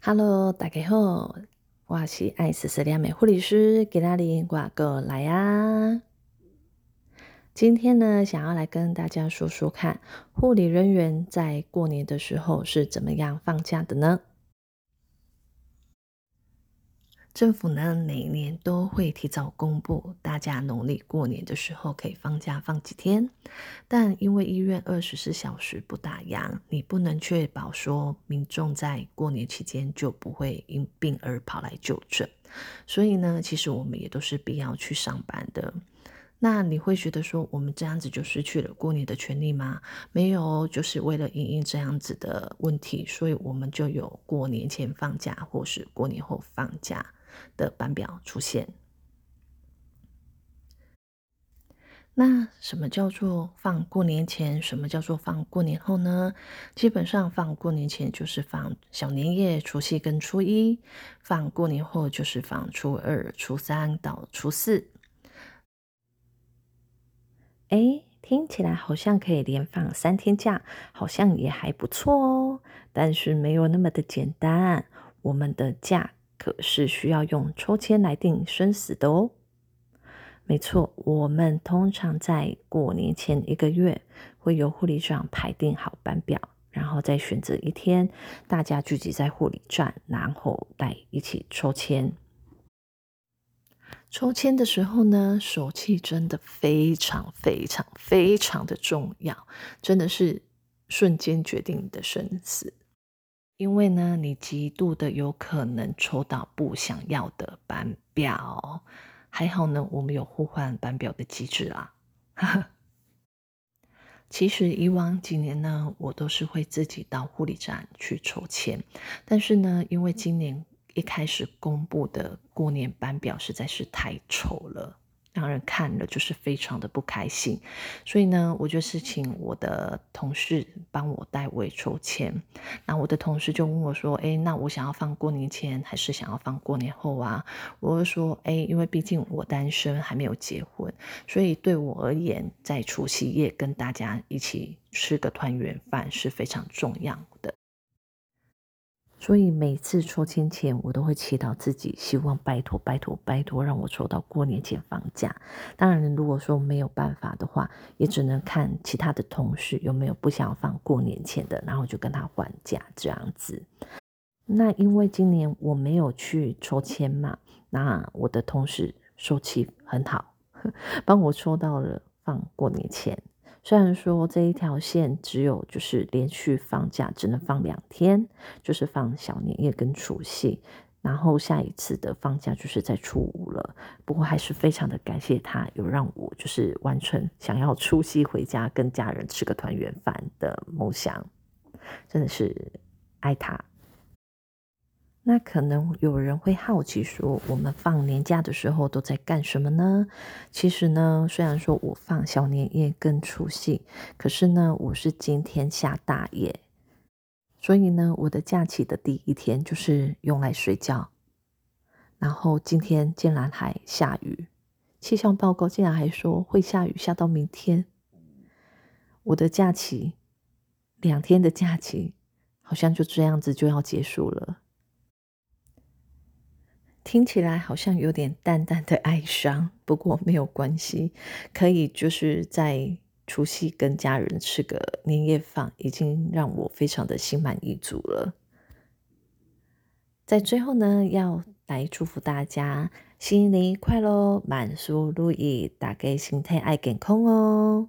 Hello，大家好，我是爱思思良美护理师，给大家挂个来呀。今天呢，想要来跟大家说说看，护理人员在过年的时候是怎么样放假的呢？政府呢，每年都会提早公布大家农历过年的时候可以放假放几天，但因为医院二十四小时不打烊，你不能确保说民众在过年期间就不会因病而跑来就诊，所以呢，其实我们也都是必要去上班的。那你会觉得说，我们这样子就失去了过年的权利吗？没有，就是为了应应这样子的问题，所以我们就有过年前放假或是过年后放假。的班表出现。那什么叫做放过年前？什么叫做放过年后呢？基本上放过年前就是放小年夜、除夕跟初一；放过年后就是放初二、初三到初四。哎，听起来好像可以连放三天假，好像也还不错哦。但是没有那么的简单，我们的假。可是需要用抽签来定生死的哦。没错，我们通常在过年前一个月会由护理长排定好班表，然后再选择一天，大家聚集在护理站，然后来一起抽签。抽签的时候呢，手气真的非常非常非常的重要，真的是瞬间决定你的生死。因为呢，你极度的有可能抽到不想要的班表，还好呢，我们有互换班表的机制啊。其实以往几年呢，我都是会自己到护理站去抽签，但是呢，因为今年一开始公布的过年班表实在是太丑了。让人看了就是非常的不开心，所以呢，我就是请我的同事帮我代为抽签。那我的同事就问我说：“哎，那我想要放过年前，还是想要放过年后啊？”我就说：“哎，因为毕竟我单身，还没有结婚，所以对我而言，在除夕夜跟大家一起吃个团圆饭是非常重要的。”所以每次抽签前，我都会祈祷自己，希望拜托拜托拜托，让我抽到过年前放假。当然，如果说没有办法的话，也只能看其他的同事有没有不想放过年前的，然后就跟他还假这样子。那因为今年我没有去抽签嘛，那我的同事手气很好，帮我抽到了放过年前。虽然说这一条线只有就是连续放假只能放两天，就是放小年夜跟除夕，然后下一次的放假就是在初五了。不过还是非常的感谢他，有让我就是完成想要除夕回家跟家人吃个团圆饭的梦想，真的是爱他。那可能有人会好奇说，我们放年假的时候都在干什么呢？其实呢，虽然说我放小年夜跟除夕，可是呢，我是今天下大夜，所以呢，我的假期的第一天就是用来睡觉。然后今天竟然还下雨，气象报告竟然还说会下雨，下到明天。我的假期两天的假期，好像就这样子就要结束了。听起来好像有点淡淡的哀伤，不过没有关系，可以就是在除夕跟家人吃个年夜饭，已经让我非常的心满意足了。在最后呢，要来祝福大家新年快乐，万事如意，大家身体爱健康哦。